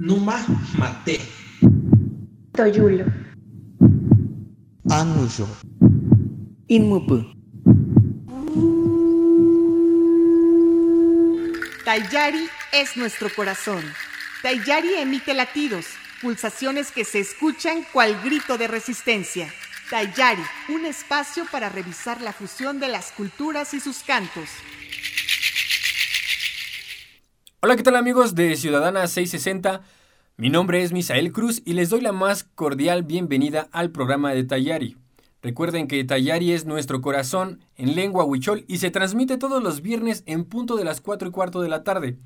Numa Mate. Toyulo. Anuyo. Inmupu. Tayari es nuestro corazón. Tayari emite latidos, pulsaciones que se escuchan cual grito de resistencia. Tayari, un espacio para revisar la fusión de las culturas y sus cantos. Hola, ¿qué tal amigos de Ciudadana 660? Mi nombre es Misael Cruz y les doy la más cordial bienvenida al programa de Tayari. Recuerden que Tayari es nuestro corazón en lengua huichol y se transmite todos los viernes en punto de las 4 y cuarto de la tarde.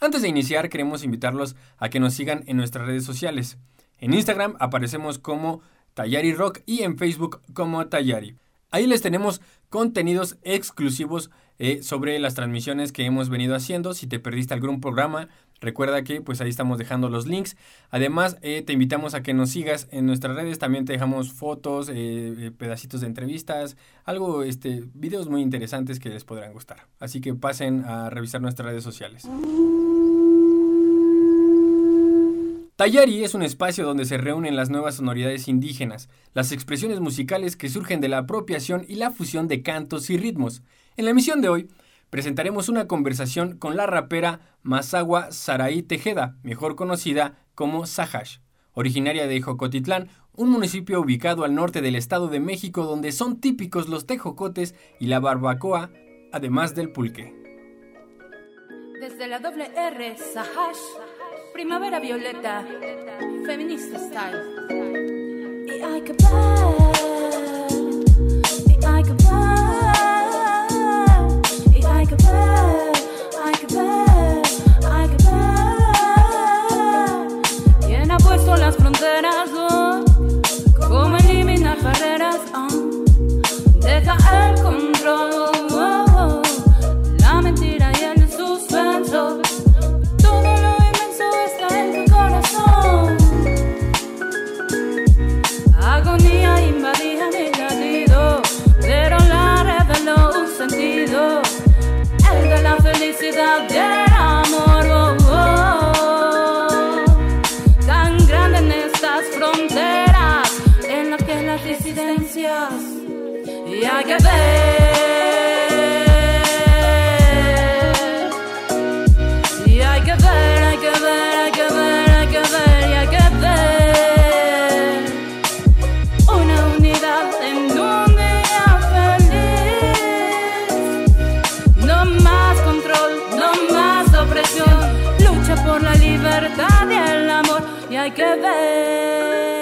Antes de iniciar, queremos invitarlos a que nos sigan en nuestras redes sociales. En Instagram aparecemos como Tayari Rock y en Facebook como Tayari. Ahí les tenemos contenidos exclusivos eh, sobre las transmisiones que hemos venido haciendo. Si te perdiste algún programa, recuerda que pues ahí estamos dejando los links. Además, eh, te invitamos a que nos sigas en nuestras redes. También te dejamos fotos, eh, pedacitos de entrevistas, algo, este, videos muy interesantes que les podrán gustar. Así que pasen a revisar nuestras redes sociales. Tayari es un espacio donde se reúnen las nuevas sonoridades indígenas, las expresiones musicales que surgen de la apropiación y la fusión de cantos y ritmos. En la emisión de hoy, presentaremos una conversación con la rapera Masagua Saraí Tejeda, mejor conocida como Sahash, originaria de Jocotitlán, un municipio ubicado al norte del Estado de México donde son típicos los tejocotes y la barbacoa, además del pulque. Desde la doble R, Sahash Primavera violeta, feminista style. Y hay que ver, y hay que ver, y hay que ver, hay que ver, hay que ver. ¿Quién ha puesto las fronteras? Oh? ¿Cómo eliminar barreras? que ver. Y hay que ver, hay que ver, hay que ver, hay que ver, y hay que ver. Una unidad en un día feliz. No más control, no más opresión. Lucha por la libertad y el amor, y hay que ver.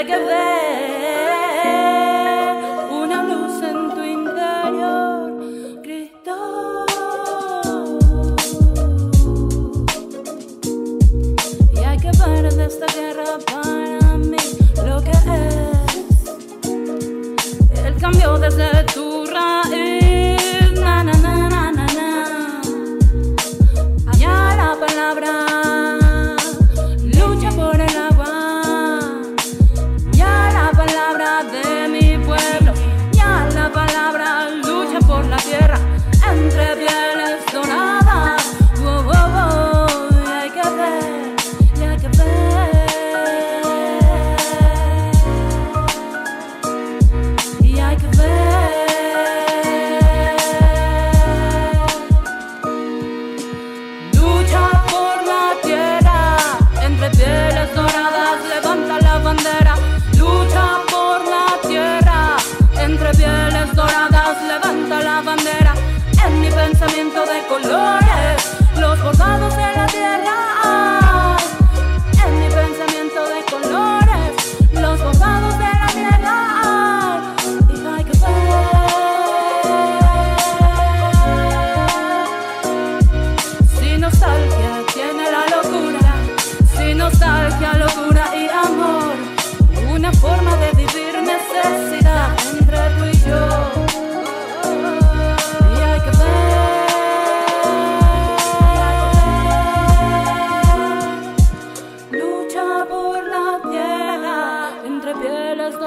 like a veil.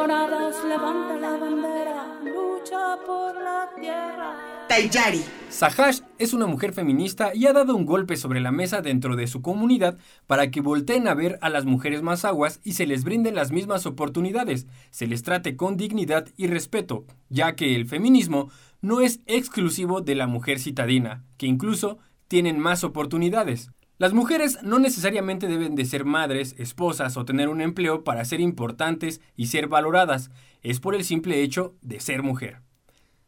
levanta la bandera, lucha por la tierra. Tayari. Sahash es una mujer feminista y ha dado un golpe sobre la mesa dentro de su comunidad para que volteen a ver a las mujeres más aguas y se les brinden las mismas oportunidades, se les trate con dignidad y respeto, ya que el feminismo no es exclusivo de la mujer citadina, que incluso tienen más oportunidades. Las mujeres no necesariamente deben de ser madres, esposas o tener un empleo para ser importantes y ser valoradas, es por el simple hecho de ser mujer.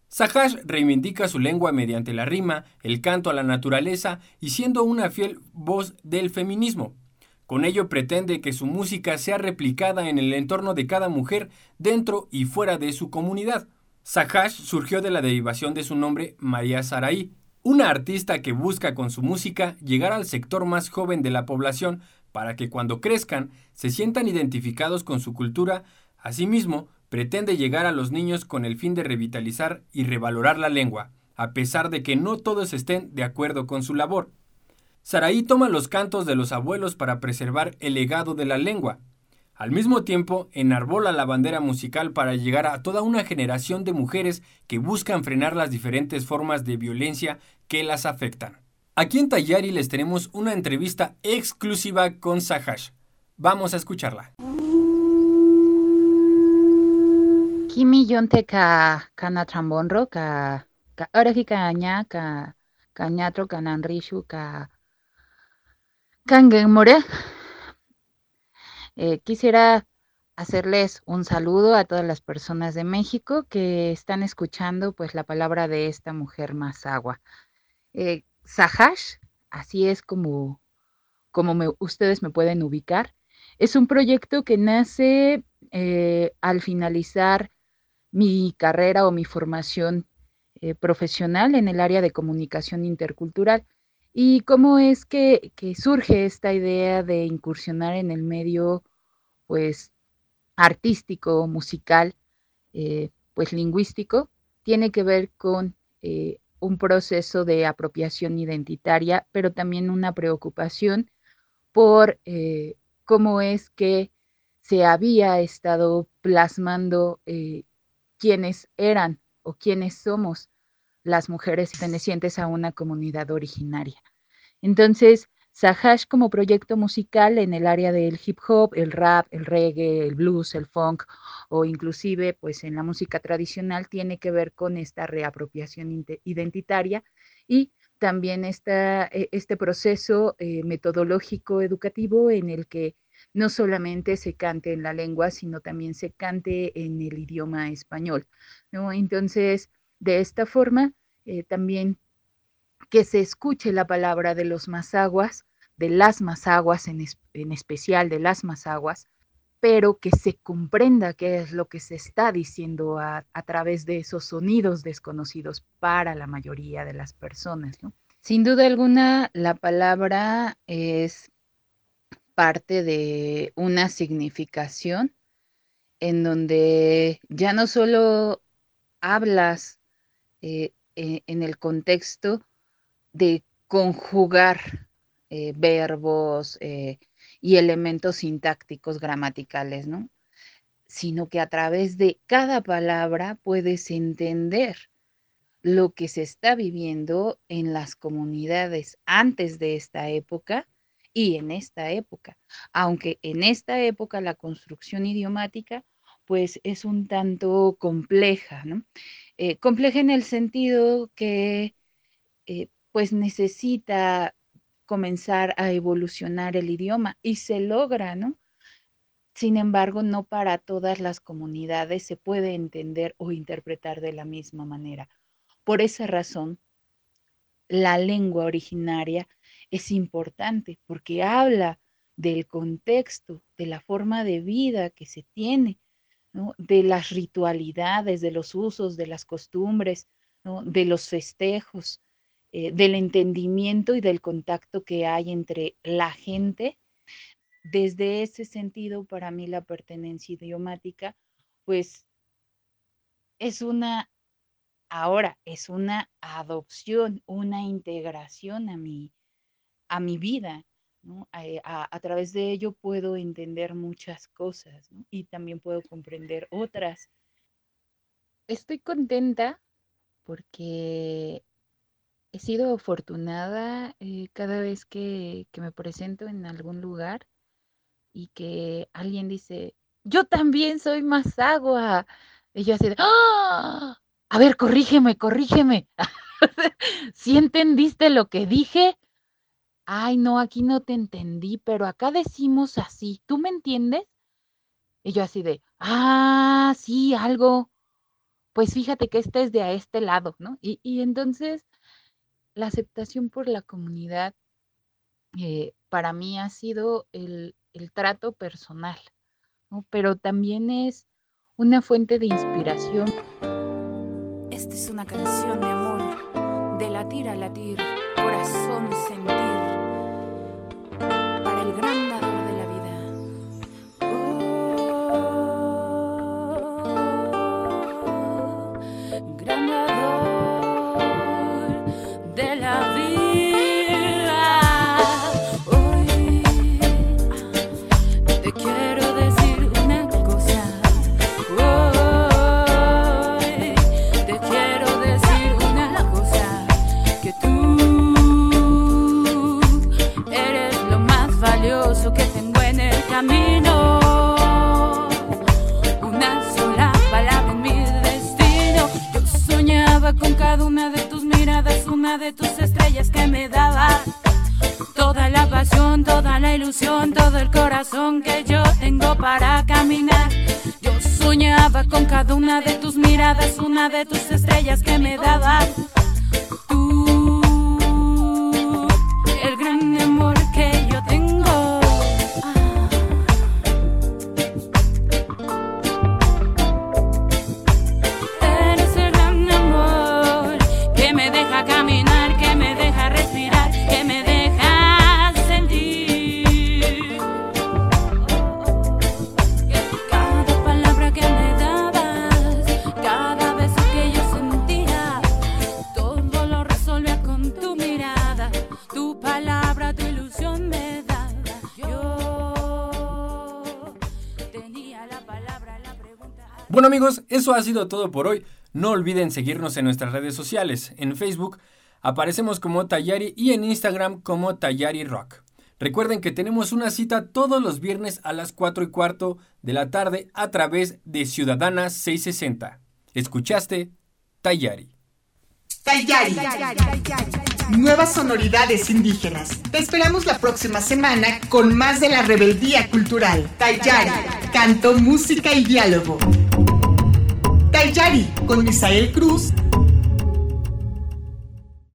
Sahash reivindica su lengua mediante la rima, el canto a la naturaleza y siendo una fiel voz del feminismo. Con ello pretende que su música sea replicada en el entorno de cada mujer dentro y fuera de su comunidad. Sahash surgió de la derivación de su nombre María Saraí, una artista que busca con su música llegar al sector más joven de la población para que cuando crezcan se sientan identificados con su cultura, asimismo pretende llegar a los niños con el fin de revitalizar y revalorar la lengua, a pesar de que no todos estén de acuerdo con su labor. Saraí toma los cantos de los abuelos para preservar el legado de la lengua. Al mismo tiempo, enarbola la bandera musical para llegar a toda una generación de mujeres que buscan frenar las diferentes formas de violencia que las afectan. Aquí en Tayari les tenemos una entrevista exclusiva con Sahash. Vamos a escucharla. Kimi yonte ka kana trambonro ka ka ka ña ka. Eh, quisiera hacerles un saludo a todas las personas de México que están escuchando pues la palabra de esta mujer más agua. Eh, Sahash, así es como, como ustedes me pueden ubicar, es un proyecto que nace eh, al finalizar mi carrera o mi formación eh, profesional en el área de comunicación intercultural. ¿Y cómo es que, surge esta idea de incursionar en el medio, pues, artístico, musical, eh, pues, lingüístico? Tiene que ver con eh, un proceso de apropiación identitaria, pero también una preocupación por cómo es que se había estado plasmando quiénes eran o quiénes somos las mujeres pertenecientes a una comunidad originaria. Entonces, Sahash como proyecto musical en el área del hip hop, el rap, el reggae, el blues, el funk o inclusive pues en la música tradicional tiene que ver con esta reapropiación identitaria y también esta, e, este proceso eh, metodológico educativo en el que no solamente se cante en la lengua, sino también se cante en el idioma español. Entonces, de esta forma, eh, también que se escuche la palabra de los mazaguas, de las mazaguas en, en especial de las mazaguas, pero que se comprenda qué es lo que se está diciendo a, a, través de esos sonidos desconocidos para la mayoría de las personas. Sin duda alguna, la palabra es parte de una significación en donde ya no solo hablas eh, e, en el contexto de conjugar eh, verbos eh, y elementos sintácticos gramaticales, ¿no? Sino que a través de cada palabra puedes entender lo que se está viviendo en las comunidades antes de esta época y en esta época, aunque en esta época la construcción idiomática pues es un tanto compleja, ¿no? Eh, compleja en el sentido que eh, pues necesita comenzar a evolucionar el idioma y se logra, ¿no? Sin embargo, no para todas las comunidades se puede entender o interpretar de la misma manera. Por esa razón, la lengua originaria es importante porque habla del contexto, de la forma de vida que se tiene, de las ritualidades, de los usos, de las costumbres, de los festejos, eh, del entendimiento y del contacto que hay entre la gente. Desde ese sentido, para mí la pertenencia idiomática, pues es una, ahora es una adopción, una integración a mi, a mi vida. Eh, a, través de ello puedo entender muchas cosas y también puedo comprender otras. Estoy contenta porque he sido afortunada eh, cada vez que, me presento en algún lugar y que alguien dice, yo también soy más agua. Y yo así de, ¡Ah! A ver, corrígeme, corrígeme. ¿Sí entendiste lo que dije? Ay, no, aquí no te entendí, pero acá decimos así. ¿Tú me entiendes? Y yo así de, ah, sí, algo. Pues fíjate que este es de a este lado, ¿no? Y, y entonces la aceptación por la comunidad eh, para mí ha sido el, el trato personal, ¿no? Pero también es una fuente de inspiración. Esta es una canción de amor, de latir a latir, corazón sentir, ilusión, todo el corazón que yo tengo para caminar. Yo soñaba con cada una de tus miradas, una de tus estrellas que me daban. Bueno amigos, eso ha sido todo por hoy. No olviden seguirnos en nuestras redes sociales. En Facebook aparecemos como Tayari y en Instagram como Tayari Rock. Recuerden que tenemos una cita todos los viernes a las 4 y cuarto de la tarde a través de Ciudadana 660. ¿Escuchaste? Tayari. Tayari. Nuevas sonoridades indígenas. Te esperamos la próxima semana con más de la rebeldía cultural. Tayari. Canto, música y diálogo. Tayari con Misael Cruz